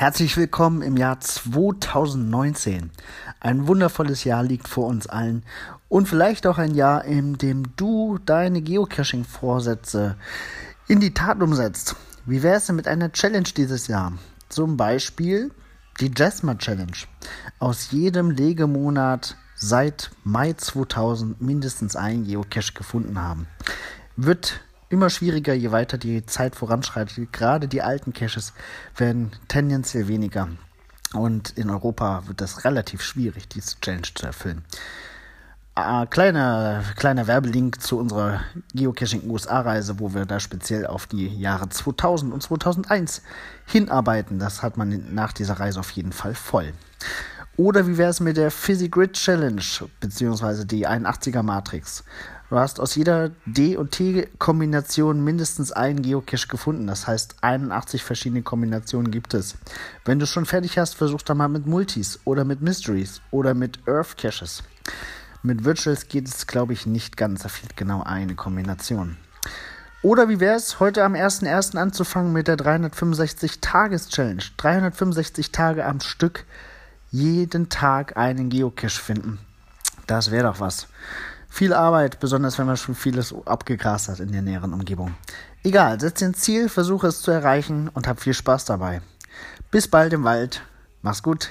Herzlich willkommen im Jahr 2019. Ein wundervolles Jahr liegt vor uns allen und vielleicht auch ein Jahr, in dem du deine Geocaching-Vorsätze in die Tat umsetzt. Wie wäre es denn mit einer Challenge dieses Jahr? Zum Beispiel die Jasma Challenge. Aus jedem Legemonat seit Mai 2000 mindestens ein Geocache gefunden haben. Wird immer schwieriger, je weiter die Zeit voranschreitet. Gerade die alten Caches werden tendenziell weniger. Und in Europa wird das relativ schwierig, diese Challenge zu erfüllen. Äh, kleiner, kleiner Werbelink zu unserer Geocaching USA-Reise, wo wir da speziell auf die Jahre 2000 und 2001 hinarbeiten. Das hat man nach dieser Reise auf jeden Fall voll. Oder wie wäre es mit der Fizzy Grid Challenge, beziehungsweise die 81er Matrix? Du hast aus jeder D- und T-Kombination mindestens einen Geocache gefunden. Das heißt, 81 verschiedene Kombinationen gibt es. Wenn du schon fertig hast, versuch da mal mit Multis oder mit Mysteries oder mit Earth Caches. Mit Virtuals geht es, glaube ich, nicht ganz. Da fehlt genau eine Kombination. Oder wie wäre es, heute am 1.1. anzufangen mit der 365-Tages-Challenge? 365 Tage am Stück, jeden Tag einen Geocache finden. Das wäre doch was. Viel Arbeit, besonders wenn man schon vieles abgegrast hat in der näheren Umgebung. Egal, setz dir ein Ziel, versuche es zu erreichen und hab viel Spaß dabei. Bis bald im Wald. Mach's gut.